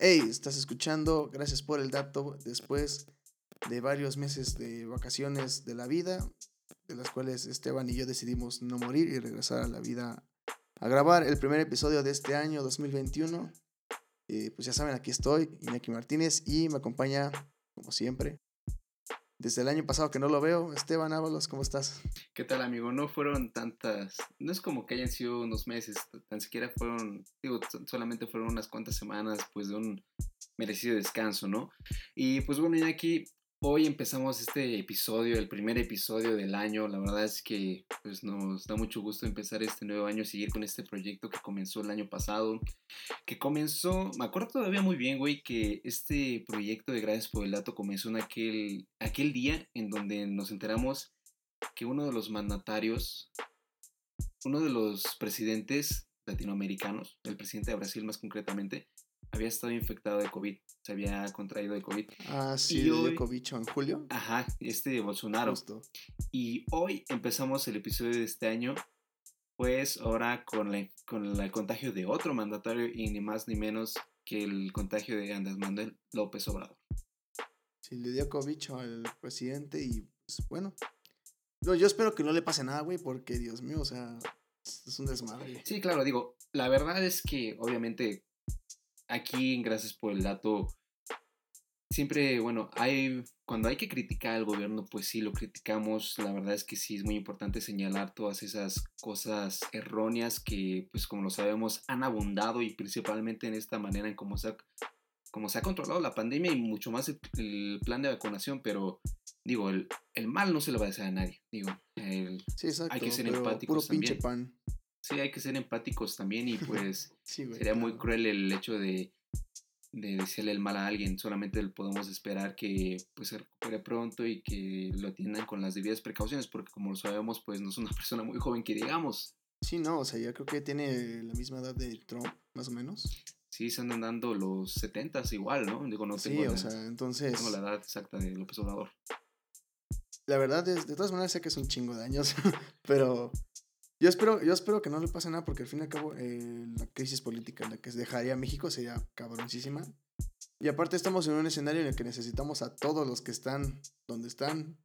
Hey, estás escuchando, gracias por el dato. Después de varios meses de vacaciones de la vida, de las cuales Esteban y yo decidimos no morir y regresar a la vida a grabar el primer episodio de este año 2021. Eh, pues ya saben, aquí estoy, Iñaki Martínez, y me acompaña, como siempre, desde el año pasado que no lo veo, Esteban Ábalos, ¿cómo estás? ¿Qué tal, amigo? No fueron tantas, no es como que hayan sido unos meses, tan siquiera fueron, digo, solamente fueron unas cuantas semanas, pues de un merecido descanso, ¿no? Y pues bueno, Iñaki, Hoy empezamos este episodio, el primer episodio del año. La verdad es que pues, nos da mucho gusto empezar este nuevo año, seguir con este proyecto que comenzó el año pasado. Que comenzó, me acuerdo todavía muy bien, güey, que este proyecto de Gracias por el Dato comenzó en aquel, aquel día en donde nos enteramos que uno de los mandatarios, uno de los presidentes latinoamericanos, el presidente de Brasil más concretamente, había estado infectado de COVID, se había contraído de COVID. Ah, sí, y hoy, COVID en julio. Ajá, este de Bolsonaro. Y hoy empezamos el episodio de este año, pues ahora con, la, con el contagio de otro mandatario y ni más ni menos que el contagio de Andrés Manuel López Obrador. Sí, le dio COVID al presidente y pues bueno. No, yo espero que no le pase nada, güey, porque Dios mío, o sea, es un desmadre. Sí, claro, digo, la verdad es que obviamente aquí, gracias por el dato, siempre, bueno, hay, cuando hay que criticar al gobierno, pues sí, lo criticamos. La verdad es que sí es muy importante señalar todas esas cosas erróneas que, pues como lo sabemos, han abundado y principalmente en esta manera en cómo se ha, se ha controlado la pandemia y mucho más el, plan de vacunación, pero digo, el, el, mal no se le va a decir a nadie. Digo, hay que ser empáticos también. Sí, hay que ser empáticos también y pues sería muy cruel el hecho de, de decirle el mal a alguien. Solamente podemos esperar que pues, se recupere pronto y que lo atiendan con las debidas precauciones porque como lo sabemos pues no es una persona muy joven que digamos. Sí, no, o sea, ya creo que tiene la misma edad de Trump, más o menos. Sí, se andan dando los 70 igual, ¿no? Digo, no tengo, sí, o sea, entonces... tengo la edad exacta de López Obrador. La verdad es, de todas maneras sé que es un chingo de años, pero yo espero, yo espero que no le pase nada porque al fin y al cabo eh, la crisis política en la que dejaría México sería cabroncísima. Y aparte estamos en un escenario en el que necesitamos a todos los que están donde están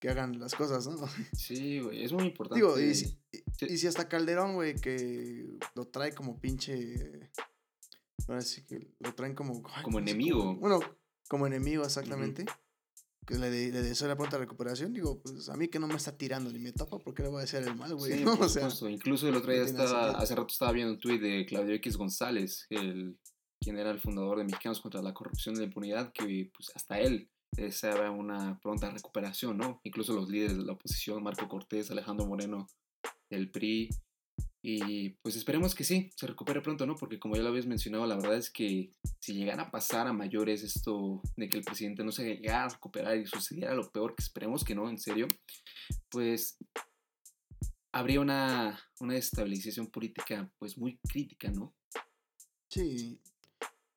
que hagan las cosas, ¿no? Sí, güey, es muy importante. Digo, y si, y, si hasta Calderón, güey, que lo trae como pinche... Ahora sí que lo traen como... como enemigo. bueno, como enemigo, exactamente que le, le deseo la pronta recuperación, digo, pues a mí que no me está tirando ni me topa, ¿por qué le voy a decir el mal, güey? o sea, Incluso el otro día estaba, hace rato estaba viendo un tuit de Claudio X González, el, quien era el fundador de Mexicanos contra la Corrupción y la Impunidad, que pues hasta él deseaba una pronta recuperación, ¿no? Incluso los líderes de la oposición, Marco Cortés, Alejandro Moreno, el PRI, y pues esperemos que sí, se recupere pronto, ¿no? Porque como ya lo habías mencionado, la verdad es que si llegara a pasar a mayores esto de que el presidente no se llegara a recuperar y sucediera lo peor, que esperemos que no, en serio, pues habría una, una estabilización política pues muy crítica, ¿no? Sí,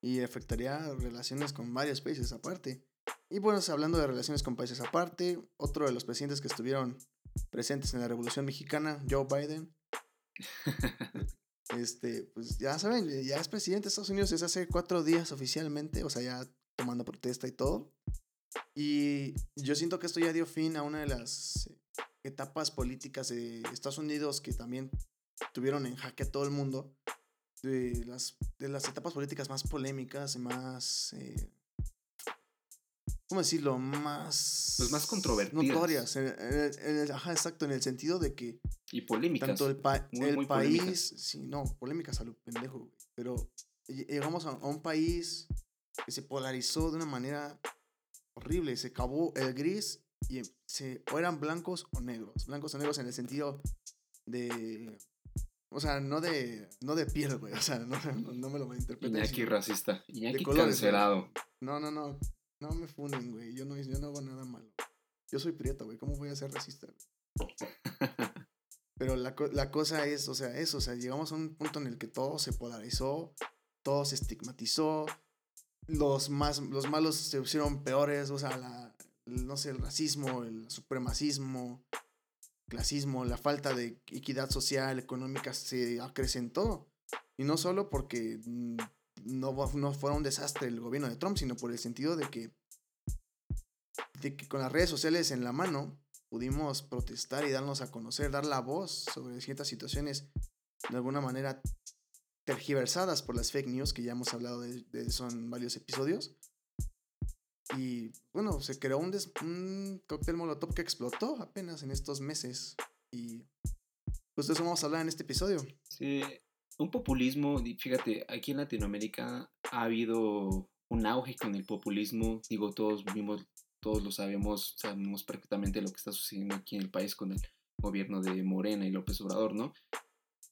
y afectaría relaciones con varios países aparte. Y bueno, hablando de relaciones con países aparte, otro de los presidentes que estuvieron presentes en la Revolución Mexicana, Joe Biden, este, pues ya saben, ya es presidente de Estados Unidos desde hace cuatro días oficialmente, o sea, ya tomando protesta y todo. Y yo siento que esto ya dio fin a una de las etapas políticas de Estados Unidos que también tuvieron en jaque a todo el mundo. De las, de las etapas políticas más polémicas, más eh, ¿cómo decirlo? Más... Pues más controvertidas. Notorias. ajá, exacto, en el sentido de que... Y polémicas. Tanto el, el país... Sí, no, polémicas a lo pendejo, Pero llegamos a, un país que se polarizó de una manera horrible. Se acabó el gris y se, o eran blancos o negros. Blancos o negros en el sentido de... O sea, no de, no de piel, güey. O sea, no, no, me lo malinterpretes. Iñaki racista. Iñaki cancelado. No, no, no. No me funden, güey. Yo no, yo no hago nada malo. Yo soy prieta, güey. ¿Cómo voy a ser racista? Pero la, la, cosa es, o sea, eso, o sea, llegamos a un punto en el que todo se polarizó, todo se estigmatizó, los, más, los malos se pusieron peores, o sea, la, no sé, el racismo, el supremacismo, clasismo, la falta de equidad social, económica se acrecentó. Y no solo porque mm, no, no fuera un desastre el gobierno de Trump, sino por el sentido de que, de que con las redes sociales en la mano pudimos protestar y darnos a conocer, dar la voz sobre ciertas situaciones de alguna manera tergiversadas por las fake news, que ya hemos hablado de, eso en varios episodios. Y bueno, se creó un, un cóctel molotov que explotó apenas en estos meses. Y pues de eso vamos a hablar en este episodio. Sí, un populismo, fíjate, aquí en Latinoamérica ha habido un auge con el populismo, digo, todos vimos, todos lo sabemos, sabemos perfectamente lo que está sucediendo aquí en el país con el gobierno de Morena y López Obrador, ¿no?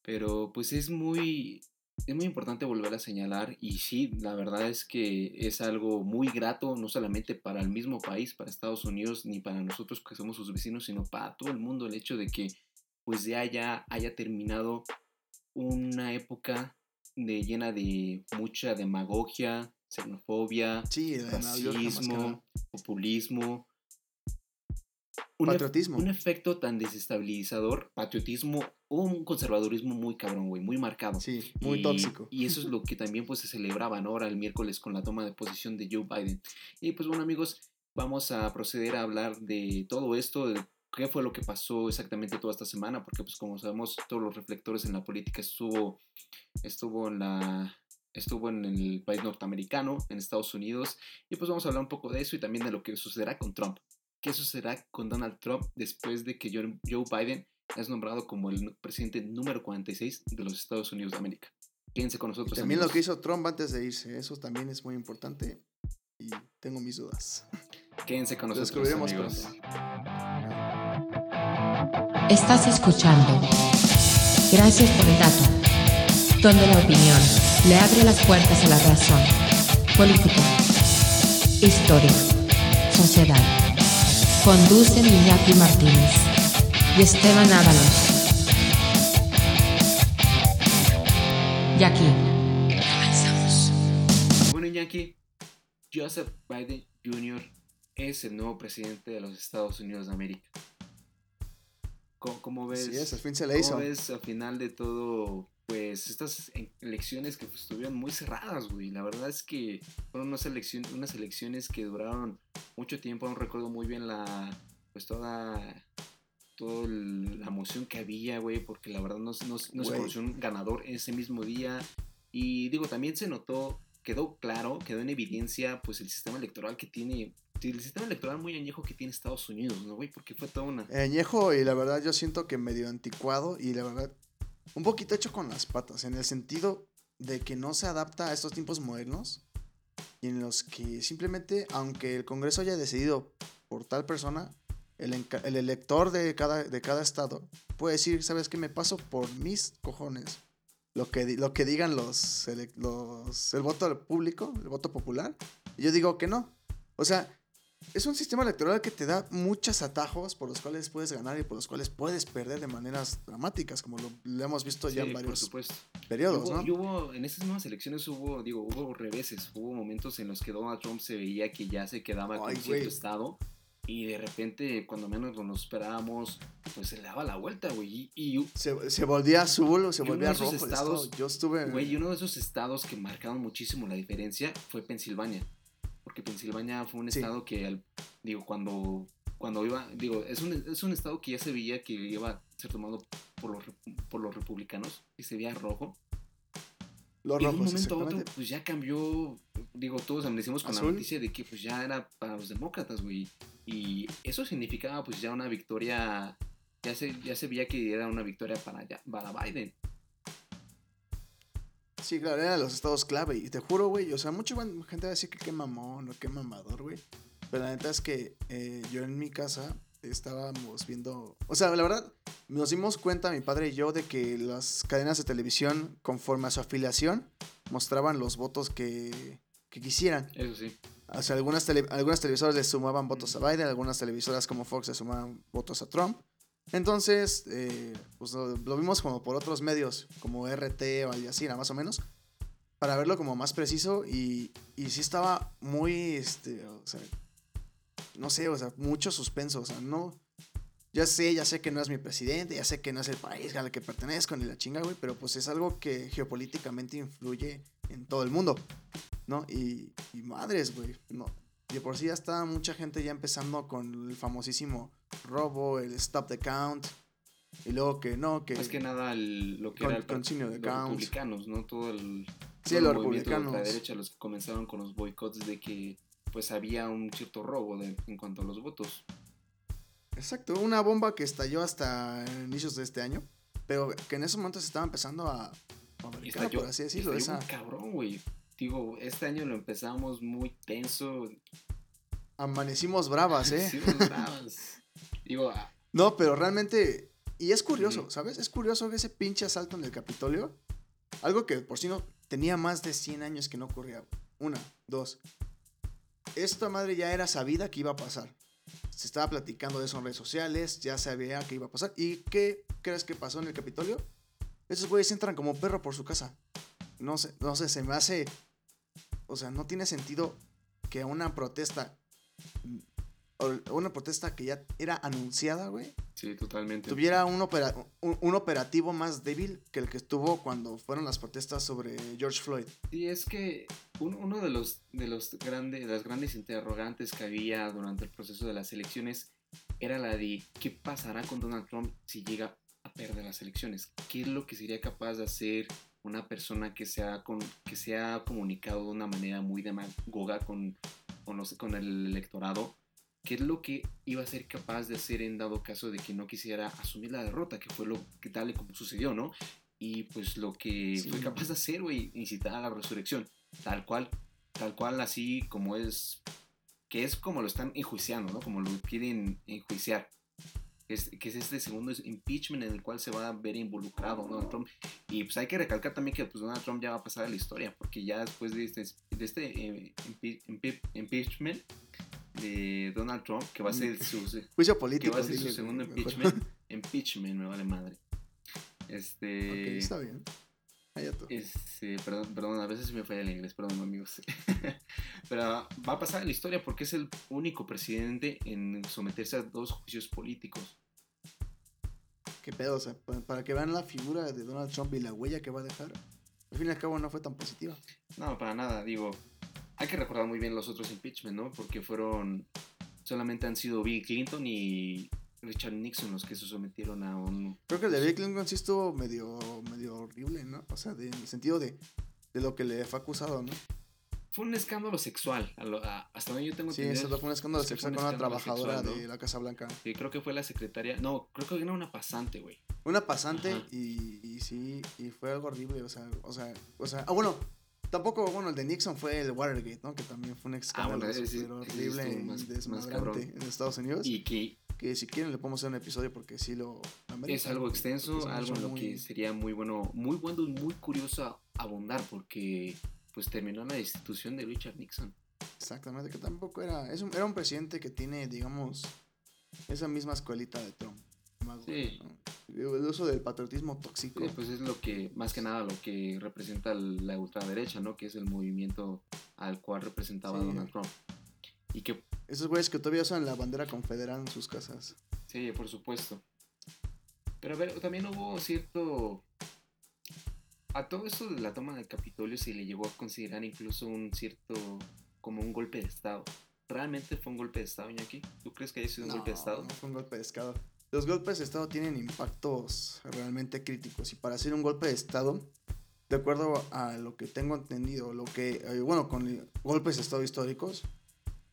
Pero pues es muy, es muy importante volver a señalar y sí, la verdad es que es algo muy grato, no solamente para el mismo país, para Estados Unidos, ni para nosotros que somos sus vecinos, sino para todo el mundo el hecho de que pues ya haya, haya terminado una época de, llena de mucha demagogia, xenofobia, racismo, populismo. Un patriotismo. un efecto tan desestabilizador, patriotismo o un conservadurismo muy cabrón, güey, muy marcado. Sí, muy tóxico. Y eso es lo que también pues se celebraba, Ahora el miércoles con la toma de posición de Joe Biden. Y pues bueno amigos, vamos a proceder a hablar de todo esto, de qué fue lo que pasó exactamente toda esta semana, porque pues como sabemos todos los reflectores en la política estuvo, estuvo en la estuvo en el país norteamericano, en Estados Unidos, y pues vamos a hablar un poco de eso y también de lo que sucederá con Trump. ¿Qué sucederá con Donald Trump después de que Joe Biden es nombrado como el presidente número 46 de los Estados Unidos de América? Quédense con nosotros. también lo que hizo Trump antes de irse, eso también es muy importante y tengo mis dudas. Quédense con nosotros. Descubriremos pronto. Estás escuchando. Gracias por el dato. Donde la opinión le abre las puertas a la razón. Política. Historia. Sociedad. Conducen Iñaki Martínez y Esteban Ábalos. Y aquí comenzamos. Bueno, Iñaki, Joseph Biden Jr. es el nuevo presidente de los Estados Unidos de América. ¿Cómo, ves? Sí, al fin se le hizo. ¿Cómo ves al final de todo, pues, estas elecciones que pues, estuvieron muy cerradas, güey? La verdad es que fueron unas, elecciones, unas elecciones que duraron mucho tiempo. No recuerdo muy bien la, pues, toda, toda la emoción que había, güey, porque la verdad no, no, no se conoció un ganador ese mismo día. Y digo, también se notó, quedó claro, quedó en evidencia, pues, el sistema electoral que tiene el sistema electoral muy añejo que tiene Estados Unidos, ¿no, güey? Porque fue toda una... Añejo y la verdad yo siento que medio anticuado y la verdad un poquito hecho con las patas, en el sentido de que no se adapta a estos tiempos modernos y en los que simplemente, aunque el Congreso haya decidido por tal persona, el, el elector de cada, de cada estado puede decir, ¿sabes qué? Me paso por mis cojones. Lo que, lo que digan los, los, el voto público, el voto popular. Y yo digo que no. O sea, es un sistema electoral que te da muchos atajos por los cuales puedes ganar y por los cuales puedes perder de maneras dramáticas, como lo, hemos visto ya en varios periodos, ¿no? hubo, en estas nuevas elecciones hubo, digo, hubo reveses, hubo momentos en los que Donald Trump se veía que ya se quedaba con cierto estado y de repente, cuando menos lo esperábamos, pues se le daba la vuelta, güey. Y, se, se, volvía azul o se volvía rojo. Estados, yo estuve... Güey, y uno de esos estados que marcaron muchísimo la diferencia fue Pensilvania porque Pensilvania fue un estado que, digo, cuando, cuando iba, digo, es un, es un estado que ya se veía que iba a ser tomado por los, por los republicanos, y se veía rojo. Los y de un momento a otro, pues ya cambió, digo, todos amanecimos con la noticia de que pues ya era para los demócratas, güey. Y eso significaba pues ya una victoria, ya se, ya se veía que era una victoria para, para Biden. Sí, claro, eran los estados clave. Y te juro, güey, o sea, mucha gente va a decir que qué mamón o qué mamador, güey. Pero la neta es que eh, yo en mi casa estábamos viendo. O sea, la verdad, nos dimos cuenta, mi padre y yo, de que las cadenas de televisión, conforme a su afiliación, mostraban los votos que, que quisieran. Eso sí. O sea, algunas, algunas televisoras le sumaban votos a Biden, algunas televisoras como Fox le sumaban votos a Trump. Entonces, eh, pues lo, vimos como por otros medios, como RT o Al Jazeera, más o menos, para verlo como más preciso y, y sí estaba muy, este, o sea, no sé, o sea, mucho suspenso, o sea, no, ya sé, ya sé que no es mi presidente, ya sé que no es el país al que pertenezco ni la chinga, güey, pero pues es algo que geopolíticamente influye en todo el mundo, ¿no? Y, y madres, güey, no. De por sí ya está mucha gente ya empezando con el famosísimo robo, el stop the count, y luego que no, que... Más que nada el- lo que Con- era el par- continuo de los republicanos, ¿no? Todo el... Sí, todo el los movimiento de La republicanos. derecha, los que comenzaron con los boicots de que pues había un cierto robo de- en cuanto a los votos. Exacto, una bomba que estalló hasta inicios de este año, pero que en ese momento se estaba empezando a Y fabricar, estalló, por así decirlo. Esa, cabrón, güey. Digo, este año lo empezamos muy tenso. amanecimos bravas, ¿eh? Nos bravas. Digo, ah, No, pero realmente. Y es curioso. ¿sabes? Es curioso que ese pinche asalto en el Capitolio. Algo que por sí no tenía más de 100 años que no ocurría. Una, dos. Esta madre ya era sabida que iba a pasar. Se estaba platicando de eso en redes sociales, ya sabía que iba a pasar. ¿Y qué crees que pasó en el Capitolio? Esos güeyes entran como perro por su casa. No sé, no sé, se me hace. O sea, no tiene sentido que una protesta. Una protesta que ya era anunciada, güey sí, totalmente. tuviera un, opera- un, un operativo más débil que el que estuvo cuando fueron las protestas sobre George Floyd. Y es que un- uno de los, de los grandes, de las grandes interrogantes que había durante el proceso de las elecciones era la de qué pasará con Donald Trump si llega a perder las elecciones. ¿Qué es lo que sería capaz de hacer una persona que se ha, con, que se ha comunicado de una manera muy demagoga con, con, los- con el electorado? ¿Qué es lo que iba a ser capaz de hacer en dado caso de que no quisiera asumir la derrota, que fue lo que tal y como sucedió, ¿no? Y pues lo que Sí. fue capaz de hacer, güey, incitar a la resurrección, tal cual, tal cual así como es, que es como lo están enjuiciando, ¿no? Como lo quieren enjuiciar. Es, que es este segundo impeachment en el cual se va a ver involucrado Donald Trump. Y pues hay que recalcar también que pues, Donald Trump ya va a pasar a la historia, porque ya después de este, de este eh, impe- impe- impeachment de Donald Trump, que va a ser su, Juicio que político. va a ser su segundo mejor. impeachment. impeachment, me vale madre. Este. ok, está bien. Este, perdón, perdón, a veces me falla el inglés, perdón amigos. Pero va a pasar a la historia porque es el único presidente en someterse a dos juicios políticos. ¿Qué pedo? O sea, pa- para que vean la figura de Donald Trump y la huella que va a dejar. Al fin y al cabo no fue tan positiva. No, para nada, digo. Hay que recordar muy bien los otros impeachment, ¿no? Porque fueron. Solamente han sido Bill Clinton y Richard Nixon los que se sometieron a un. Creo que el de Bill Clinton sí estuvo medio, medio horrible, ¿no? O sea, de- en el sentido de, de lo que le fue acusado, ¿no? Fue un escándalo sexual. a lo- a- hasta donde yo tengo Sí, entendido, eso fue un escándalo sí, sexual con un una trabajadora sexual, ¿no? de la Casa Blanca. Sí, creo que fue la secretaria. No, creo que era una pasante, güey. Una pasante y, y sí, y fue algo horrible, o sea, o sea, o sea, ah, bueno, tampoco, bueno, el de Nixon fue el Watergate, ¿no? Que también fue un escándalo Ah, bueno, sí- ese sí horrible y más- en Estados Unidos. Y que que si quieren le podemos hacer un episodio porque sí lo... amerita, es algo extenso, es algo en lo muy- que sería muy bueno, muy bueno y muy curioso abundar porque pues terminó la destitución de Richard Nixon. Exactamente, que tampoco era... Es un, era un presidente que tiene, digamos, esa misma escuelita de Trump. Más, Sí. El uso del patriotismo tóxico. Sí, pues es lo que, más que nada, lo que representa la ultraderecha, ¿no? Que es el movimiento al cual representaba Sí. Donald Trump. Y que, Esos güeyes que todavía usan la bandera confederal en sus casas. sí, por supuesto. Pero a ver, también hubo cierto... A todo esto de la toma del Capitolio se le llegó a considerar incluso un cierto... como un golpe de Estado. ¿Realmente fue un golpe de Estado, Iñaki? ¿Tú crees que haya sido un golpe de Estado? No fue un golpe de Estado. Los golpes de Estado tienen impactos realmente críticos. Y para hacer un golpe de Estado, de acuerdo a lo que tengo entendido, lo que, eh, bueno, con golpes de Estado históricos,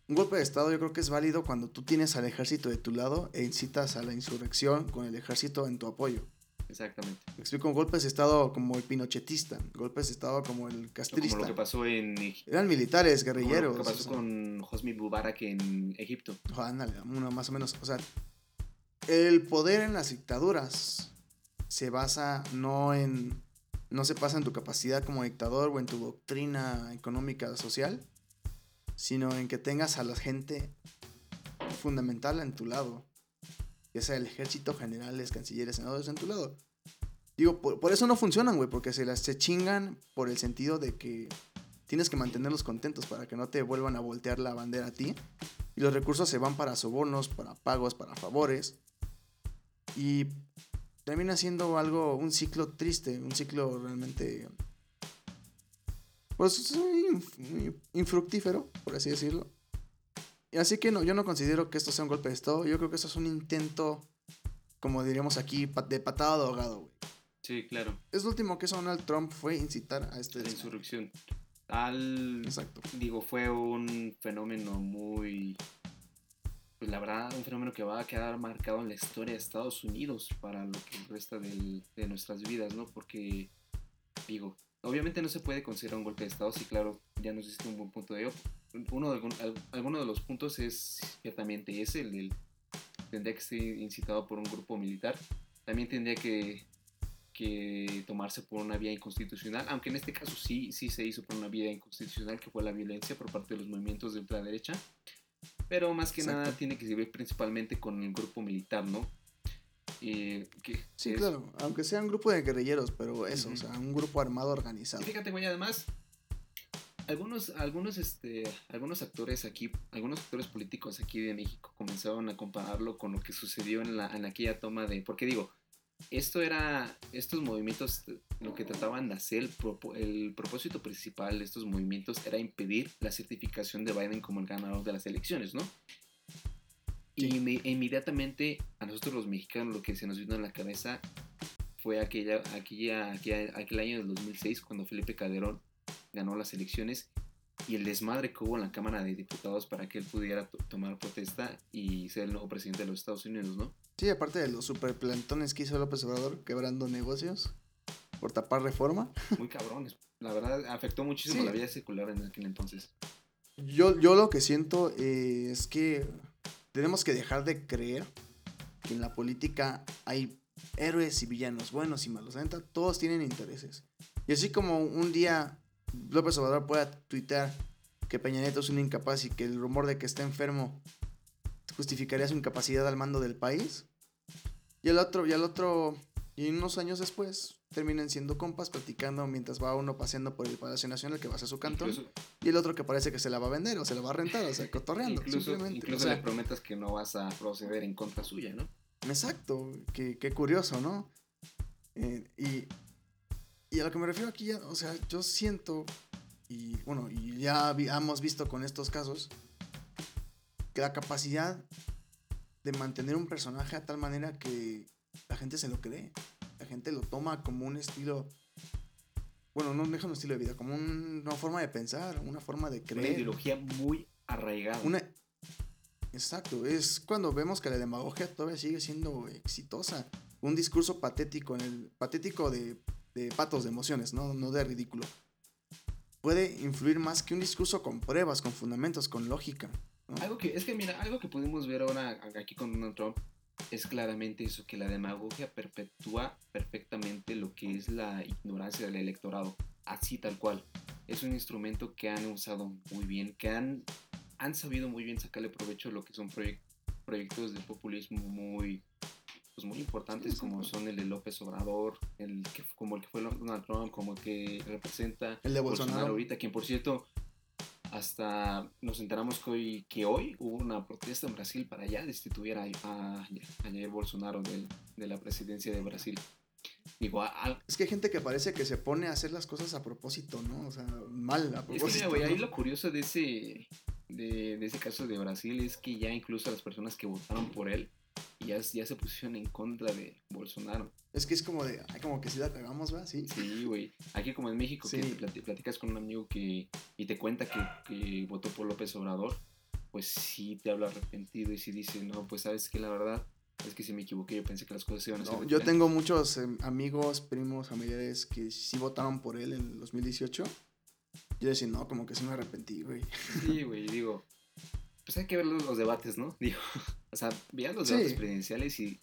un golpe de Estado yo creo que es válido cuando tú tienes al ejército de tu lado e incitas a la insurrección con el ejército en tu apoyo. Exactamente. Me explico, golpes de Estado como el pinochetista, golpes de Estado como el O Como castrista. lo que pasó en Eran militares, como guerrilleros. lo que o pasó sea. con Hosni Mubarak en Egipto. Ándale, uno más o menos. O sea, el poder en las dictaduras se basa no en. No se pasa en tu capacidad como dictador o en tu doctrina económica social, sino en que tengas a la gente fundamental en tu lado. Ya sea el ejército, generales, cancilleres, senadores en tu lado. Digo, por, por eso no funcionan, güey, porque se las se chingan por el sentido de que tienes que mantenerlos contentos para que no te vuelvan a voltear la bandera a ti. Y los recursos se van para sobornos, para pagos, para favores. Y termina siendo algo, un ciclo triste, un ciclo realmente, pues, inf- infructífero, por así decirlo. Y así que no, yo no considero que esto sea un golpe de Estado, yo creo que eso es un intento, como diríamos aquí, de patada de ahogado, güey. Sí, claro. Es lo último que hizo Donald Trump fue incitar a este... La insurrección. Al. Exacto. Digo, fue un fenómeno muy. Pues la verdad, un fenómeno que va a quedar marcado en la historia de Estados Unidos para lo que resta del- de nuestras vidas, ¿no? Porque, digo, obviamente no se puede considerar un golpe de Estado, sí, claro, ya nos diste un buen punto de ello. Uno de, alguno de los puntos es ciertamente ese, el del. Tendría que ser incitado por un grupo militar. También tendría que que tomarse por una vía inconstitucional, aunque en este caso sí, sí se hizo por una vía inconstitucional, que fue la violencia por parte de los movimientos de ultraderecha, pero más que Exacto. nada tiene que ver principalmente con el grupo militar, ¿no? Eh, que Sí, es- claro, aunque sea un grupo de guerrilleros, pero eso, Ujú. o sea, un grupo armado organizado. Y fíjate, güey, además, algunos, algunos, este, algunos actores aquí, algunos actores políticos aquí de México comenzaron a compararlo con lo que sucedió en, la, en aquella toma de, porque digo, esto era, estos movimientos, lo que trataban de hacer, el, propo- el propósito principal de estos movimientos era impedir la certificación de Biden como el ganador de las elecciones, ¿no? Y me- inmediatamente a nosotros los mexicanos lo que se nos vino a la cabeza fue aquella, aquella, aquella- aquel año del 2006 cuando Felipe Calderón ganó las elecciones y el desmadre que hubo en la Cámara de Diputados para que él pudiera to- tomar protesta y ser el nuevo presidente de los Estados Unidos, ¿no? Sí, aparte de los superplantones que hizo López Obrador quebrando negocios por tapar reforma. Muy cabrones. La verdad, afectó muchísimo Sí. la vida secular en aquel entonces. Yo, yo lo que siento eh, es que tenemos que dejar de creer que en la política hay héroes y villanos, buenos y malos. La neta, todos tienen intereses. Y así como un día López Obrador pueda tuitear que Peña Nieto es un incapaz y que el rumor de que está enfermo justificaría su incapacidad al mando del país. Y el otro, y el otro, y unos años después terminan siendo compas platicando mientras va uno paseando por el Palacio Nacional que va hacia su cantón. Incluso, Y el otro que parece que se la va a vender o se la va a rentar, o sea, cotorreando. incluso, simplemente. incluso o sea, le prometas que no vas a proceder en contra suya, ¿no? exacto, qué, qué curioso, ¿no? Eh, y, y a lo que me refiero aquí, ya, o sea, yo siento, y bueno, y ya vi- hemos visto con estos casos, que la capacidad de mantener un personaje a tal manera que la gente se lo cree, la gente lo toma como un estilo, bueno, no deja un estilo de vida, como un- una forma de pensar, una forma de Una creer. ideología muy arraigada. Una... Exacto, es cuando vemos que la demagogia todavía sigue siendo exitosa. Un discurso patético, en el, patético de, de patos de emociones, ¿no? no de ridículo. Puede influir más que un discurso con pruebas, con fundamentos, con lógica. Algo que, es que mira, algo que pudimos ver ahora aquí con Donald Trump es claramente eso, que la demagogia perpetúa perfectamente lo que es la ignorancia del electorado, así tal cual. Es un instrumento que han usado muy bien, que han, han sabido muy bien sacarle provecho a lo que son proyec- proyectos de populismo muy, pues muy importantes, Sí, como son el de López Obrador, el que, como el que fue Donald Trump, como el que representa El de Bolsonaro Bolsonaro. ahorita, quien por cierto, hasta nos enteramos que hoy, que hoy hubo una protesta en Brasil para ya destituir a, a, a Jair Bolsonaro de la presidencia de Brasil. Digo, a- Es que hay gente que parece que se pone a hacer las cosas a propósito, ¿no? O sea, mal a es que propósito. mira, güey, ahí lo curioso de ese, de, de ese caso de Brasil es que ya incluso las personas que votaron por él ya, ya se pusieron en contra de Bolsonaro. Es que es como de, ay, como que si la cagamos, ¿va? Sí. Sí, güey. Aquí como en México, que Sí. te platicas con un amigo que y te cuenta que, que votó por López Obrador, pues sí te habla arrepentido y sí dice, no, pues sabes que la verdad es que si me equivoqué, yo pensé que las cosas iban a ser No, yo diferentes". tengo muchos em, amigos, primos, familiares que sí votaron por él en el 2018. Yo decía, no, como que sí me arrepentí, güey. Sí, güey, digo, pues hay que ver los, los debates, ¿no? Digo, o sea, vean los Sí. debates presidenciales y...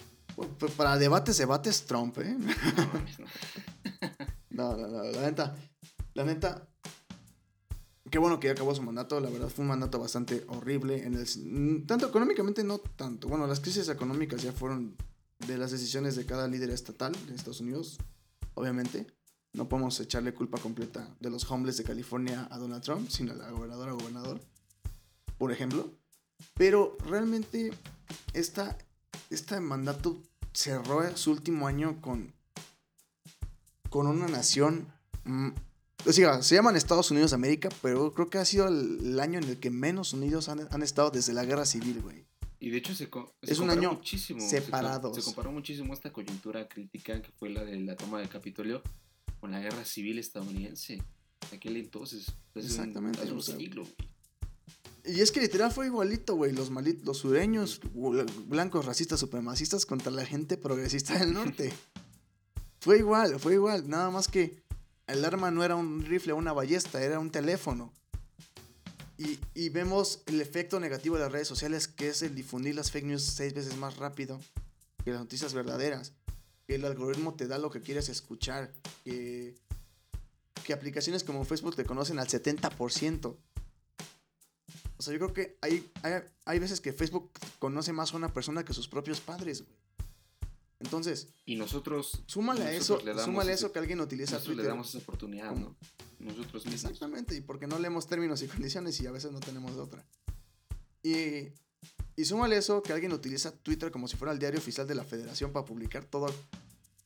Pues para debates, debates Trump, ¿eh? No, no. No, la neta. La neta. Qué bueno que ya acabó su mandato. La verdad fue un mandato bastante horrible. En el, tanto económicamente, no tanto. Bueno, las crisis económicas ya fueron de las decisiones de cada líder estatal de Estados Unidos. Obviamente. No podemos echarle culpa completa de los homeless de California a Donald Trump, sino a la gobernadora o gobernador. Por ejemplo. Pero realmente esta, este mandato cerró su último año con, con una nación. mm, o sea, se llaman Estados Unidos de América, pero creo que ha sido el, el año en el que menos unidos han, han estado desde la guerra civil, güey. Y de hecho se, Es un año muchísimo. separados. Se, comparó muchísimo esta coyuntura crítica que fue la de la toma del Capitolio con la guerra civil estadounidense. Aquel entonces. Exactamente, Hace un siglo, güey. Y es que literal fue igualito, güey. Los malitos, los sureños, blancos, racistas, supremacistas contra la gente progresista del norte. fue igual, fue igual. Nada más que el arma no era un rifle o una ballesta, era un teléfono. Y, y vemos el efecto negativo de las redes sociales, que es el difundir las fake news seis veces más rápido que las noticias verdaderas. Que el algoritmo te da lo que quieres escuchar. Que, que aplicaciones como Facebook te conocen al 70%. O sea, yo creo que hay, hay, hay veces que Facebook conoce más a una persona que sus propios padres, güey. Entonces, Y nosotros. súmale a eso, le súmale eso que alguien utiliza nosotros le Twitter. damos esa oportunidad, ¿no? Nosotros mismos. Exactamente, y porque no leemos términos y condiciones y a veces no tenemos otra. Y, y súmale eso que alguien utiliza Twitter como si fuera el diario oficial de la federación para publicar todo.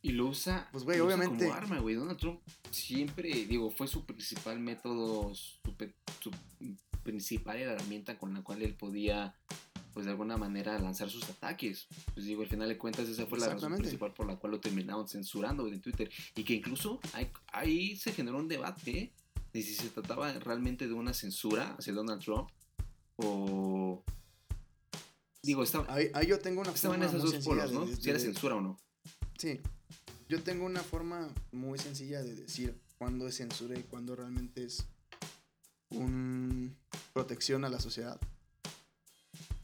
Y lo usa, Pues, güey, obviamente- como arma, güey. Donald Trump siempre, digo, fue su principal método, su, pe- su principal herramienta con la cual él podía, pues de alguna manera, lanzar sus ataques. Pues digo, al final de cuentas, esa fue la razón principal por la cual lo terminaron censurando en Twitter. Y que incluso ahí, ahí se generó un debate de si se trataba realmente de una censura hacia Donald Trump o... Digo, estaba, Ahí, ahí yo tengo una estaban forma muy dos sencilla polos, ¿no? de- Si era censura o no. Sí, yo tengo una forma muy sencilla de decir cuándo es censura y cuándo realmente es un protección a la sociedad.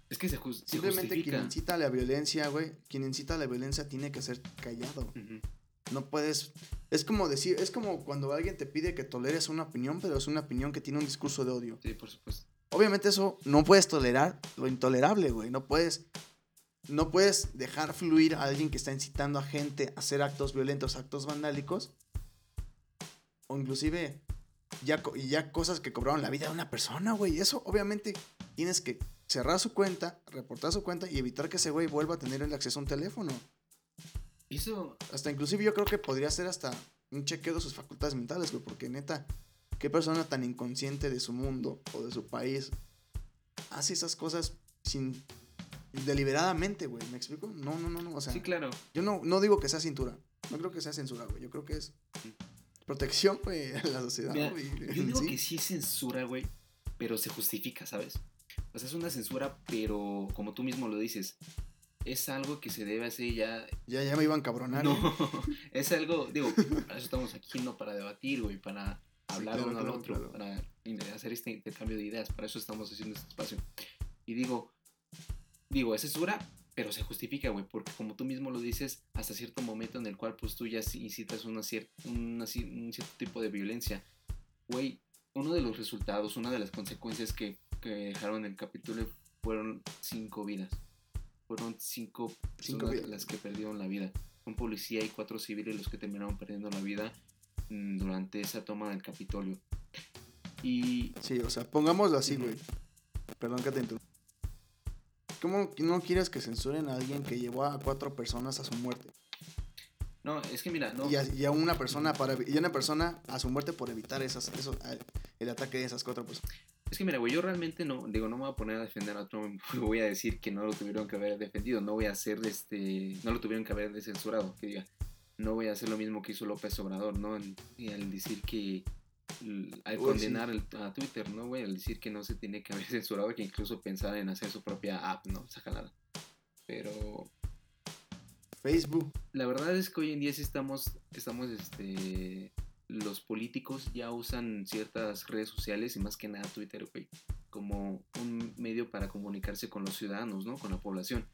Es que se, Simplemente quien incita a la violencia, güey, quien incita a la violencia tiene que ser callado. No puedes. Es como decir, es como cuando alguien te pide que toleres una opinión, pero es una opinión que tiene un discurso de odio. Sí, por supuesto. Obviamente eso no puedes tolerar lo intolerable, güey. No puedes. No puedes dejar fluir a alguien que está incitando a gente a hacer actos violentos, actos vandálicos. O inclusive ya, y ya cosas que cobraron la vida de una persona, güey. Eso obviamente tienes que cerrar su cuenta, reportar su cuenta y evitar que ese güey vuelva a tener el acceso a un teléfono. Eso, Hasta inclusive yo creo que podría ser hasta un chequeo de sus facultades mentales, güey, porque neta, qué persona tan inconsciente de su mundo o de su país hace esas cosas sin deliberadamente, güey, ¿me explico? No, no, no, no, o sea, sí, claro. yo no, no digo que sea cintura, no creo que sea censura, güey, yo creo que es protección, güey, a la sociedad, Mira, güey. yo digo sí. que sí es censura, güey, pero se justifica, ¿sabes? O sea, es una censura, pero como tú mismo lo dices, es algo que se debe hacer ya. Ya, ya me iban cabronar. No, ¿eh? es algo, digo, para eso estamos aquí, no para debatir, güey, para hablar claro, uno al claro, otro, claro. para hacer este intercambio de ideas, para eso estamos haciendo este espacio. Y digo, digo, es censura, pero se justifica, güey, porque como tú lo dices, hasta cierto momento en el cual pues tú ya incitas una cier- una un cierto tipo de violencia, güey, uno de los resultados, una de las consecuencias que, que dejaron el capítulo fueron cinco vidas. Fueron cinco Cinco vidas. las que perdieron la vida. Un policía y cuatro civiles los que terminaron perdiendo la vida mm, durante esa toma del Capitolio. Y Sí, o sea, pongámoslo así, güey. Perdón que te interrumpa. ¿Cómo no quieres que censuren a alguien que llevó a cuatro personas a su muerte? no, es que mira, no, Y, a, y a una persona para y a una persona a su muerte por evitar esas, eso, el ataque de esas cuatro personas. es que mira, güey, yo realmente no, digo, no me voy a poner a defender a Trump, voy a decir que no lo tuvieron que haber defendido, no voy a hacer este, no lo tuvieron que haber censurado, que diga, no voy a hacer lo mismo que hizo López Obrador, ¿no? Al decir que al Uy, condenar el- a Twitter, ¿no, güey? Al decir que no se tiene que haber censurado, que incluso pensar en hacer su propia app, ¿no? Esa jalada. Pero Facebook. la verdad es que hoy en día sí estamos, estamos, este, los políticos ya usan ciertas redes sociales y más que nada Twitter, güey, como un medio para comunicarse con los ciudadanos, ¿no? Con la población.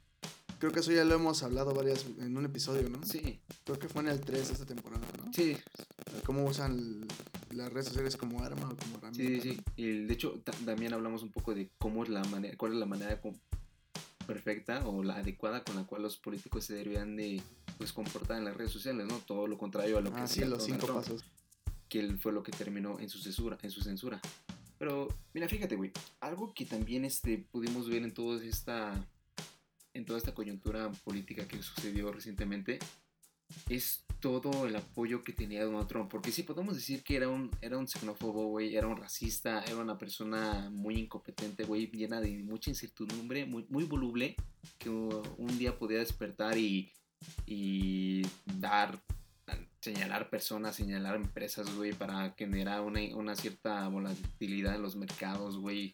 Creo que eso ya lo hemos hablado varias en un episodio, ¿no? Sí, Creo que fue en el 3 de esta temporada, ¿no? sí, Cómo usan las redes sociales como arma o como sí, herramienta. sí. Y de hecho ta- también hablamos un poco de cómo es la manera, cuál es la manera perfecta o la adecuada con la cual los políticos se deberían de pues comportar en las redes sociales, ¿no? Todo lo contrario a lo que Ah, sí, los cinco Trump. pasos. que fue lo que terminó en su censura, en su censura. Pero, mira, fíjate, güey, algo que también este, pudimos ver en toda esta, en toda esta coyuntura política que sucedió recientemente es todo el apoyo que tenía Donald Trump. Porque sí, podemos decir que era un, era un xenófobo, güey, era un racista, era una persona muy incompetente, güey, llena de mucha incertidumbre, muy, muy voluble, que un día podía despertar y, y dar, señalar personas, señalar empresas, güey, para generar una, una cierta volatilidad en los mercados, güey.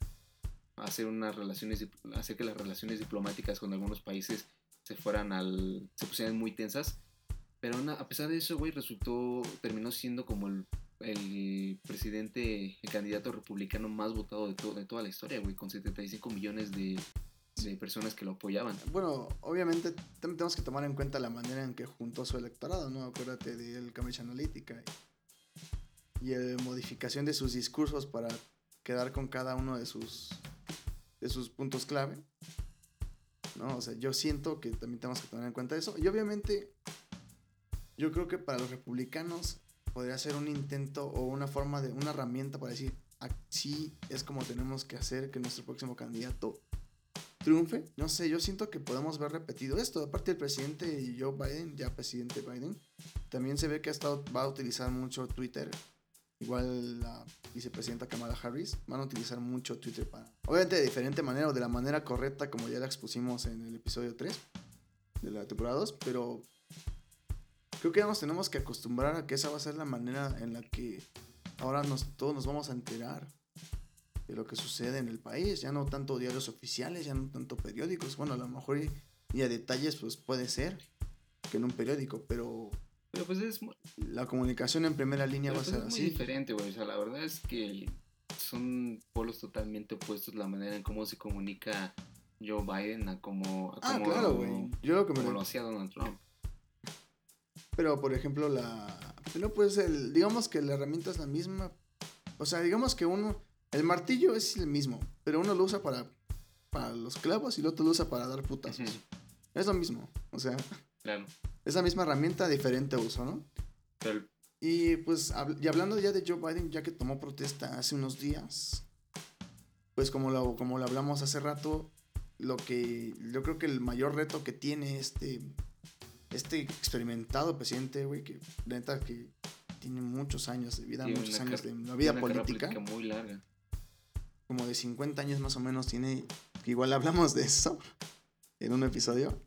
Hacer unas relaciones, hacer que las relaciones diplomáticas con algunos países se fueran al, se pusieran muy tensas pero a pesar de eso, güey, resultó, terminó siendo como el, el, presidente, el candidato republicano más votado de, todo, de toda la historia, güey, con 75 millones de, de personas que lo apoyaban. Bueno, obviamente tenemos que tomar en cuenta la manera en que juntó su electorado, ¿no? Acuérdate del Cambridge Analytica y, y modificación de sus discursos para quedar con cada uno de sus, de sus puntos clave. ¿no? O sea, yo siento que también tenemos que tener en cuenta eso. Y obviamente yo creo que para los republicanos podría ser un intento o una forma de, una herramienta para decir, así es como tenemos que hacer que nuestro próximo candidato triunfe. No sé, yo siento que podemos ver repetido esto. Aparte del presidente Joe Biden, ya presidente Biden, también se ve que ha estado, va a utilizar mucho Twitter. Igual la vicepresidenta Kamala Harris van a utilizar mucho Twitter para... Obviamente de diferente manera o de la manera correcta como ya la expusimos en el episodio 3 de la temporada 2, pero creo que ya nos tenemos que acostumbrar a que esa va a ser la manera en la que ahora nos, todos nos vamos a enterar de lo que sucede en el país. Ya no tanto diarios oficiales, ya no tanto periódicos. Bueno, a lo mejor y, a detalles pues puede ser que en un periódico, pero... Pero pues es... La comunicación en primera línea va a pues, ser es muy diferente, güey. O sea, la verdad es que son polos totalmente opuestos la manera en cómo se comunica Joe Biden a cómo... ah, claro, güey. Yo lo que me... lo hacía Donald Trump. Pero, por ejemplo, la... No, pues, el, digamos que la herramienta es la misma. O sea, digamos que uno... El martillo es el mismo, pero uno lo usa para, para los clavos y el otro lo usa para dar putas. Es lo mismo, o sea... Claro. Es la misma herramienta, diferente uso, ¿no? Pero... Y pues, y hablando ya de Joe Biden, ya que tomó protesta hace unos días, pues como lo, como lo hablamos hace rato, lo que yo creo que el mayor reto que tiene este este experimentado presidente, güey, que neta que tiene muchos años de vida, muchos años de vida política. muy larga. Como de 50 años más o menos tiene, igual hablamos de eso en un episodio.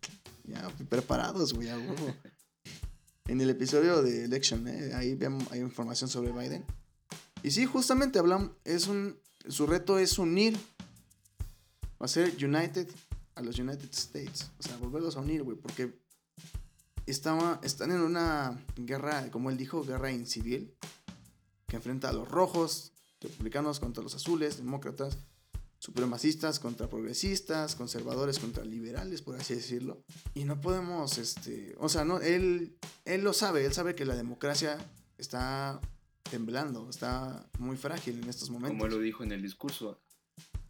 Ya preparados, güey, a huevo. en el episodio de Election, ¿eh? ahí hay información sobre Biden. Y sí, justamente hablamos, es un, su reto es unir, va a ser United a los United States, o sea, volverlos a unir, güey, porque estaba, están en una guerra, como él dijo, guerra incivil, que enfrenta a los rojos, republicanos contra los azules, demócratas, supremacistas contra progresistas, conservadores contra liberales, por así decirlo. Y no podemos, este, o sea, no, él, él lo sabe, él sabe que la democracia está temblando, está muy frágil en estos momentos. Como él lo dijo en el discurso,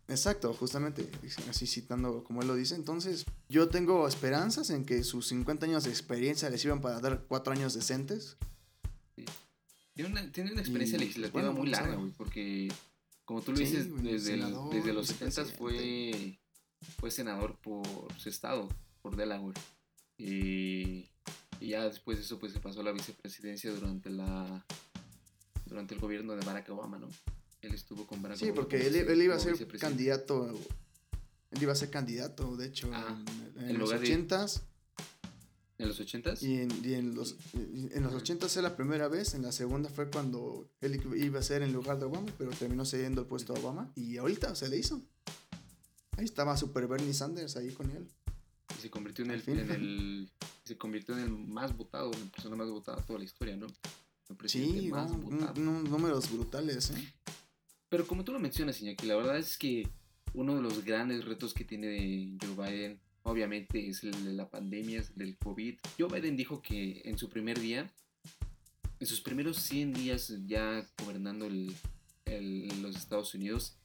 Exacto, justamente, así citando como él lo dice. Entonces, yo tengo esperanzas en que sus 50 años de experiencia les sirvan para dar 4 años decentes. Tiene, una, tiene una experiencia pues, legislativa muy larga, güey, porque, como tú lo dices, desde, desde los 70 fue, fue senador por su estado, por Delaware. Y, y ya después de eso, pues se pasó a la vicepresidencia durante la durante el gobierno de Barack Obama, ¿no? Él estuvo con Barack Sí, porque él, iba a ser candidato. Él iba a ser candidato, de hecho, ah, en, los ochentas. ¿En los ochentas? Y, en, y en, los, en los ochentas fue la primera vez, en la segunda fue cuando él iba a ser en lugar de Obama, pero terminó cediendo el puesto a Obama. Y ahorita se le hizo. Ahí estaba Super Bernie Sanders ahí con él. Y se convirtió en el, en el, se convirtió en el más votado, en la persona más votada de toda la historia, ¿no? sí, más números brutales, ¿eh? Pero como tú lo mencionas, Iñaki, la verdad es que uno de los grandes retos que tiene Joe Biden, obviamente, es el de la pandemia, el del COVID. Joe Biden dijo que en su primer día, en sus primeros 100 días ya gobernando los Estados Unidos,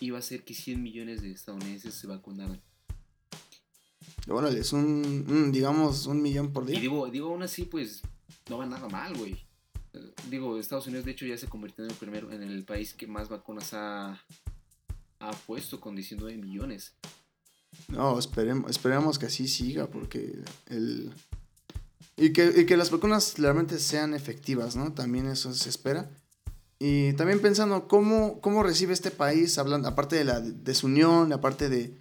iba a ser que 100 millones de estadounidenses se vacunaran. Órale, es un, digamos, un millón por día. Y digo, digo, aún así, pues, no va nada mal, güey digo, Estados Unidos de hecho ya se convirtió en el primero, en el país que más vacunas ha, ha puesto con 19 millones. No, esperemos, esperemos que así siga, porque el... Y que, y que las vacunas realmente sean efectivas, ¿no? También eso se espera. Y también pensando cómo, cómo recibe este país, hablando, aparte de la desunión, aparte de,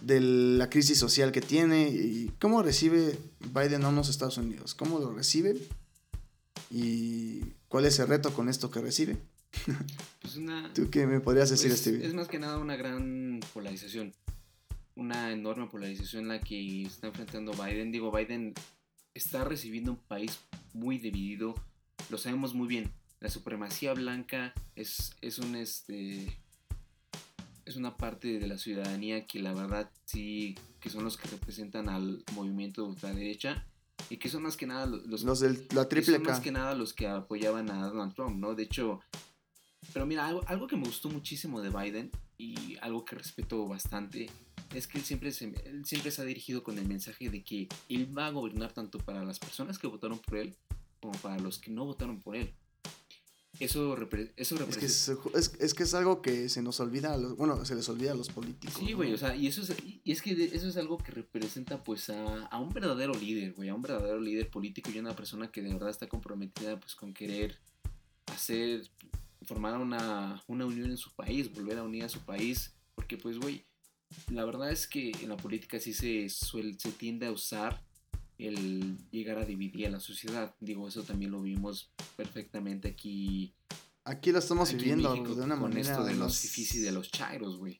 de la crisis social que tiene, y cómo recibe Biden a unos Estados Unidos, cómo lo recibe y cuál es el reto con esto que recibe. Pues una, ¿Tú qué me podrías decir, pues, Stevie? Es más que nada una gran polarización. Una enorme polarización la que está enfrentando Biden. Digo, Biden está recibiendo un país muy dividido. Lo sabemos muy bien. La supremacía blanca es, es un este. Es una parte de la ciudadanía que la verdad sí que son los que representan al movimiento de ultraderecha y que son más que nada los, Los la que triple son más que nada los que apoyaban a Donald Trump, ¿no? De hecho, pero mira, algo, algo que me gustó muchísimo de Biden y algo que respeto bastante es que él siempre, se, él siempre se ha dirigido con el mensaje de que él va a gobernar tanto para las personas que votaron por él como para los que no votaron por él. Eso, repre- eso Es que es, es- que es algo que se nos olvida, a los, bueno, se les olvida a los políticos. Sí, ¿no? güey, o sea, y eso es, y es que eso es algo que representa pues a, a un verdadero líder, güey, a un verdadero líder político y una persona que de verdad está comprometida pues con querer hacer, formar una, una unión en su país, volver a unir a su país, porque pues, güey, la verdad es que en la política sí se, suel- se tiende a usar el llegar a dividir a la sociedad, digo, eso también lo vimos perfectamente aquí Aquí lo estamos aquí viviendo México de una con manera. esto de los y de los chairos, güey.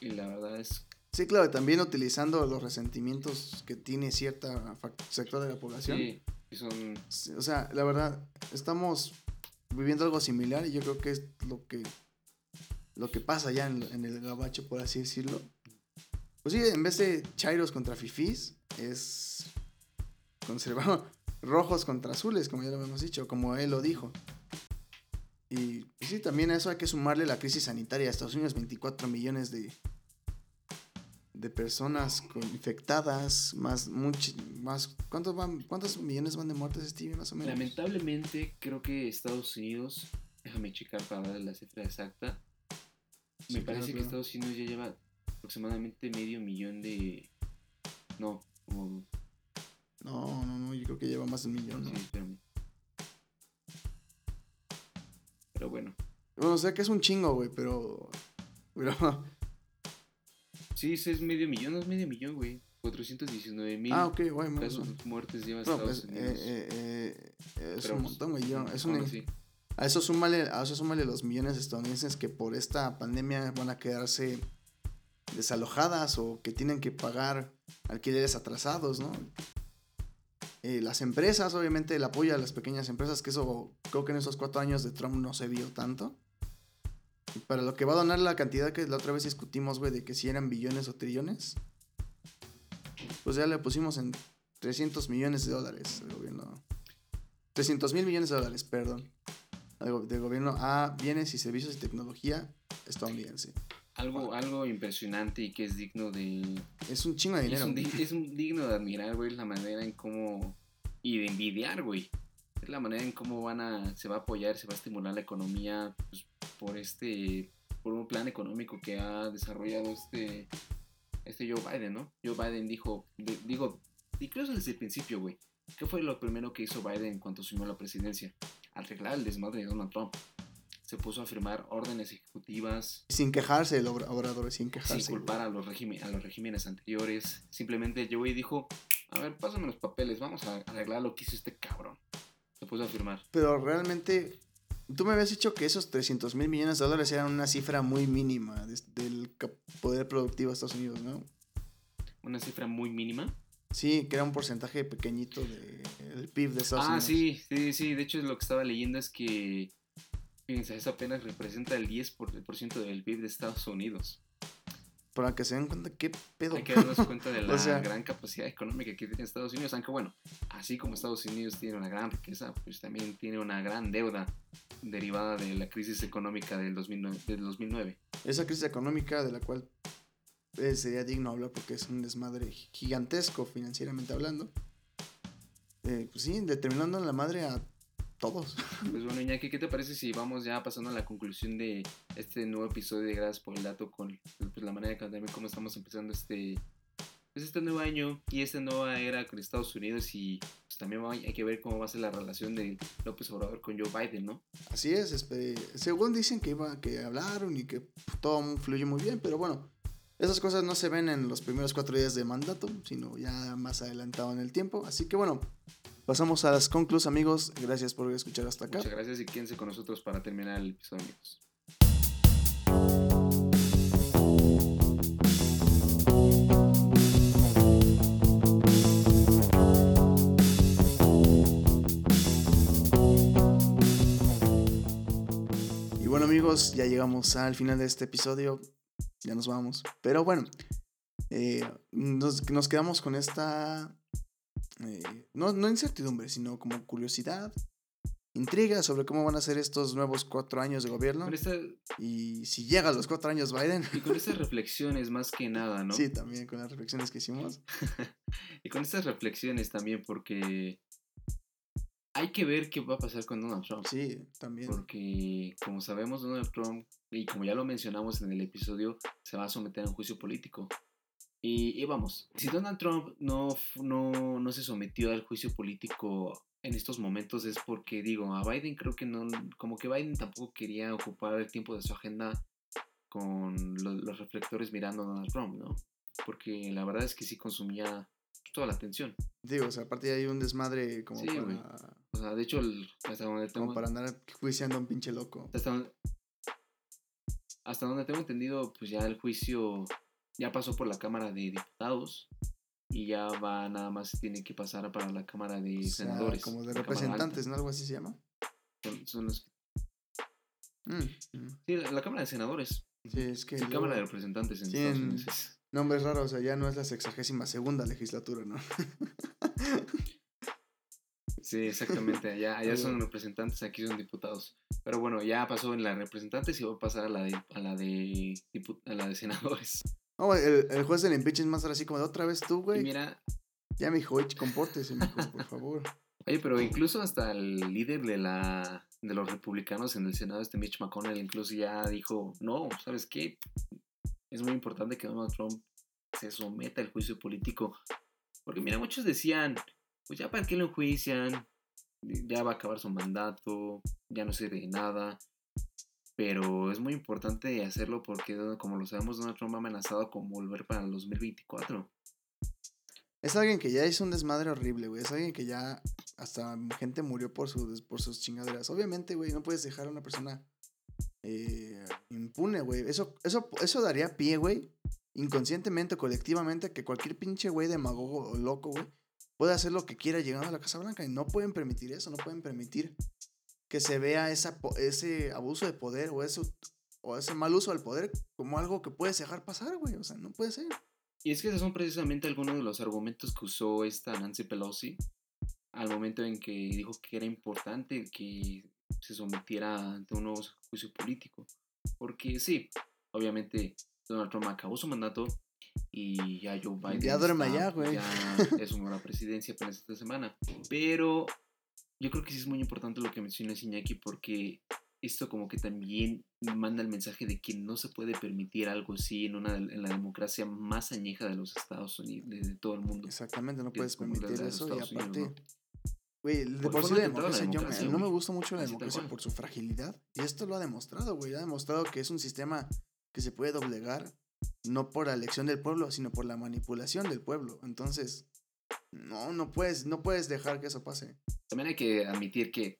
Y la verdad es Sí, claro, también utilizando los resentimientos que tiene cierta sector de la población. Sí, son. O sea, la verdad, estamos viviendo algo similar y yo creo que es lo que lo que pasa ya en, en el gabacho, por así decirlo. Pues sí, en vez de chairos contra fifís, es conservado rojos contra azules, como ya lo habíamos dicho, como él lo dijo. Y pues sí, también a eso hay que sumarle la crisis sanitaria. Estados Unidos, 24 millones de, de personas infectadas, más, much- más ¿cuántos, van, ¿cuántos millones van de muertes, Stevie, más o menos? Lamentablemente, creo que Estados Unidos. Déjame checar para darle la cifra exacta. Sí, Me claro, parece que claro. Estados Unidos ya lleva aproximadamente medio millón de. No, como. No, no, no, yo creo que lleva más de un millón, ¿no? Sí, espérame. Pero bueno. Bueno, o sea que es un chingo, güey, pero... Pero... Sí, es medio millón, no es medio millón, güey. 419 mil ah, ok, güey, casos muertes lleva No, Estados pues, Unidos. eh, eh, eh, es Pero, un pues, montón, güey. yo- Es un. A eso súmale, a eso súmale los millones de estadounidenses que por esta pandemia van a quedarse desalojadas o que tienen que pagar alquileres atrasados, ¿no? Eh, las empresas, obviamente, el apoyo a las pequeñas empresas, que eso creo que en esos cuatro años de Trump no se vio tanto. Para lo que va a donar la cantidad que la otra vez discutimos, güey, de que si eran billones o trillones, pues ya le pusimos en 300 millones de dólares al gobierno. 300 mil millones de dólares, perdón. Del gobierno a bienes y servicios y tecnología estadounidense. Algo, algo impresionante y que es digno de. Es un chingo de Es, un, es un digno de admirar, güey, la manera en cómo. Y de envidiar, güey. Es la manera en cómo van a. Se va a apoyar, se va a estimular la economía pues, por este. Por un plan económico que ha desarrollado este. Este Joe Biden, ¿no? Joe Biden dijo. de- digo, incluso desde el principio, güey. ¿Qué fue lo primero que hizo Biden en cuanto asumió la presidencia? Arreglar el desmadre de Donald Trump. Se puso a firmar órdenes ejecutivas Sin quejarse el obra- obrador, sin sin quejarse. culpar a los, a los regímenes anteriores. Simplemente llegó y dijo, a ver, pásame los papeles, vamos a arreglar lo que hizo este cabrón. Se puso a firmar. Pero realmente, tú me habías dicho que esos 300 mil millones de dólares eran una cifra muy mínima del poder productivo de Estados Unidos, ¿no? Una cifra muy mínima. Sí, que era un porcentaje pequeñito del PIB de Estados Ah, Unidos. sí, sí, sí. De hecho, lo que estaba leyendo es que, fíjense, eso apenas representa el 10% por, por ciento del PIB de Estados Unidos. Para que se den cuenta qué pedo. Hay que darnos cuenta de la O sea- gran capacidad económica que tiene Estados Unidos. Aunque bueno, así como Estados Unidos tiene una gran riqueza, pues también tiene una gran deuda derivada de la crisis económica del 2009. Del 2009. Esa crisis económica de la cual eh, sería digno hablar porque es un desmadre gigantesco financieramente hablando. Eh, pues sí, determinando en la madre a todos. Pues bueno, Iñaki, ¿qué te parece si vamos ya pasando a la conclusión de este nuevo episodio de Gracias por el Dato con pues, la manera de contarme cómo estamos empezando este, pues, este nuevo año y esta nueva era con Estados Unidos y pues también hay que ver cómo va a ser la relación de López Obrador con Joe Biden, ¿no? Así es, este, según dicen que iba, que hablaron y que todo fluyó muy bien, pero bueno, esas cosas no se ven en los primeros cuatro días de mandato, sino ya más adelantado en el tiempo. Así que bueno, pasamos a las conclus, amigos. Gracias por escuchar hasta acá. Muchas gracias y quédense con nosotros para terminar el episodio, amigos. Y bueno, amigos, ya llegamos al final de este episodio. Ya nos vamos. Pero bueno, eh, nos, nos quedamos con esta. Eh, no, no incertidumbre, sino como curiosidad, intriga sobre cómo van a ser estos nuevos cuatro años de gobierno. Esta, Y si llega a los cuatro años Biden. y con estas reflexiones más que nada, ¿no? Sí, también con las reflexiones que hicimos. Y con estas reflexiones también porque hay que ver qué va a pasar con Donald Trump. Sí, también. Porque, como sabemos, Donald Trump, y como ya lo mencionamos en el episodio, se va a someter a un juicio político. Y, y vamos, si Donald Trump no, no, no se sometió al juicio político en estos momentos es porque, digo, a Biden creo que no, como que Biden tampoco quería ocupar el tiempo de su agenda con lo- los reflectores mirando a Donald Trump, ¿no? Porque la verdad es que sí consumía toda la atención. Digo, o sea, aparte hay un desmadre como, Sí, para, O sea, de hecho, el- hasta donde tengo, como para andar juiciando a un pinche loco. hasta donde, hasta donde tengo entendido, pues ya el juicio ya pasó por la Cámara de Diputados y ya va, nada más tiene que pasar para la Cámara de O sea, Senadores. como de la representantes. ¿no? Algo así se llama. Son- son los- Mm, mm. sí, la, la Cámara de Senadores. Sí, es que. Sí, luego Cámara de Representantes en Estados Unidos. es- Nombres raros, o sea, ya no es la sexagésima segunda legislatura, ¿no? Sí, exactamente. Allá, allá son representantes, aquí son diputados. Pero bueno, ya pasó en la de representantes y va a pasar a la de, a la de, a la de senadores. No, el, el juez del impeachment más ahora así como de otra vez tú, Y güey. mira, Ya, mijo, eche, compórtese, mijo, por favor. Oye, pero incluso hasta el líder de la de los republicanos en el Senado, este Mitch McConnell, incluso ya dijo, no, ¿sabes qué? Es muy importante que Donald Trump se someta al juicio político. Porque mira, muchos decían, pues ya para qué lo enjuician, ya va a acabar su mandato, ya no sirve de nada. Pero es muy importante hacerlo porque, como lo sabemos, Donald Trump ha amenazado con volver para el 2024. Es alguien que ya hizo un desmadre horrible, güey. Es alguien que ya hasta gente murió por, sus por sus chingaderas. Obviamente, güey, no puedes dejar a una persona eh, impune, güey. Eso, eso, eso daría pie, güey, inconscientemente o colectivamente, que cualquier pinche güey demagogo o loco, güey, puede hacer lo que quiera llegando a la Casa Blanca. Y no pueden permitir eso, no pueden permitir que se vea esa, ese abuso de poder o, eso, o ese mal uso del poder como algo que puedes dejar pasar, güey. O sea, no puede ser. Y es que esos son precisamente algunos de los argumentos que usó esta Nancy Pelosi al momento en que dijo que era importante que se sometiera ante un nuevo juicio político. Porque sí, obviamente Donald Trump acabó su mandato y ya Joe Biden Ya duerme allá, güey. ya es una presidencia apenas esta semana. Pero yo creo que sí es muy importante lo que mencionas Iñaki porque esto como que también manda el mensaje de que no se puede permitir algo así en una en la democracia más añeja de los Estados Unidos, de, de todo el mundo. Exactamente, no puedes permitir eso y aparte, güey, de por sí la atentado a la democracia, yo me- democracia, no me gusta mucho la democracia por su fragilidad y esto lo ha demostrado, güey, ha demostrado que es un sistema que se puede doblegar no por la elección del pueblo, sino por la manipulación del pueblo. Entonces, no, no puedes, no puedes dejar que eso pase. También hay que admitir que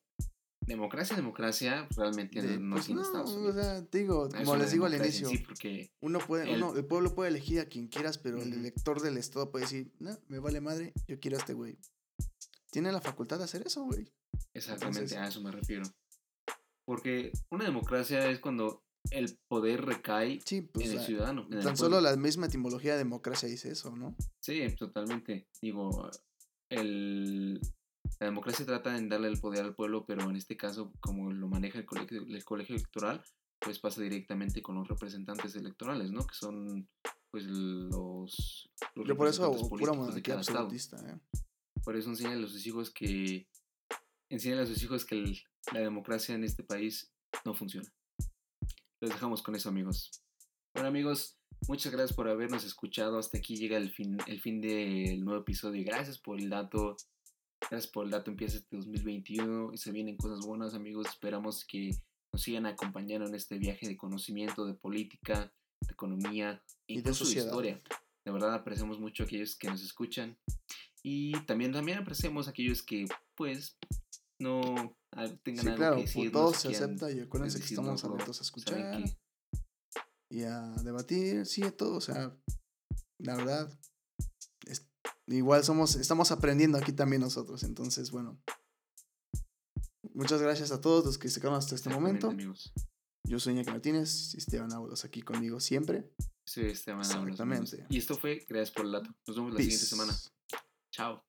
democracia, democracia realmente De- no pues tiene no, Estados o sea, te digo, como les digo al inicio, sí, porque uno puede, el- uno, el pueblo puede elegir a quien quieras, pero el elector del estado puede decir, no, me vale madre, yo quiero a este güey. Tiene la facultad de hacer eso, güey. exactamente entonces- a eso me refiero. Porque una democracia es cuando el poder recae Sí, pues en el ciudadano. en tan solo la misma etimología de democracia dice eso, ¿no? Sí, totalmente. Digo, el, la democracia trata en darle el poder al pueblo, pero en este caso, como lo maneja el colegio, el colegio electoral, pues pasa directamente con los representantes electorales, ¿no? Que son, pues, los... los Yo por eso, pura monarquía estado. absolutista, ¿eh? Por eso enseñan a sus hijos que enseñen a sus hijos que el- la democracia en este país no funciona. Los dejamos con eso, amigos. Bueno, amigos, muchas gracias por habernos escuchado. Hasta aquí llega el fin, el fin del nuevo episodio. Gracias por el dato. Gracias por el dato. Empieza este 2021 y se vienen cosas buenas, amigos. Esperamos que nos sigan acompañando en este viaje de conocimiento, de política, de economía Y de incluso de sociedad. historia. De verdad apreciamos mucho a aquellos que nos escuchan. Y también, también apreciamos a aquellos que, pues, no tengan Sí, algo claro, que decirnos, todo se quieran, acepta y acuérdense que estamos abiertos a escuchar y a debatir, sí, a todo, o sea, la verdad, es- igual somos, estamos aprendiendo aquí también nosotros, entonces, bueno, muchas gracias a todos los que se quedaron hasta este momento. amigos. Yo soy Iñaki Martínez, Esteban Ábalos aquí conmigo siempre. Soy Esteban amigos. Exactamente. Y esto fue Gracias por el dato. Nos vemos la siguiente semana. Chao.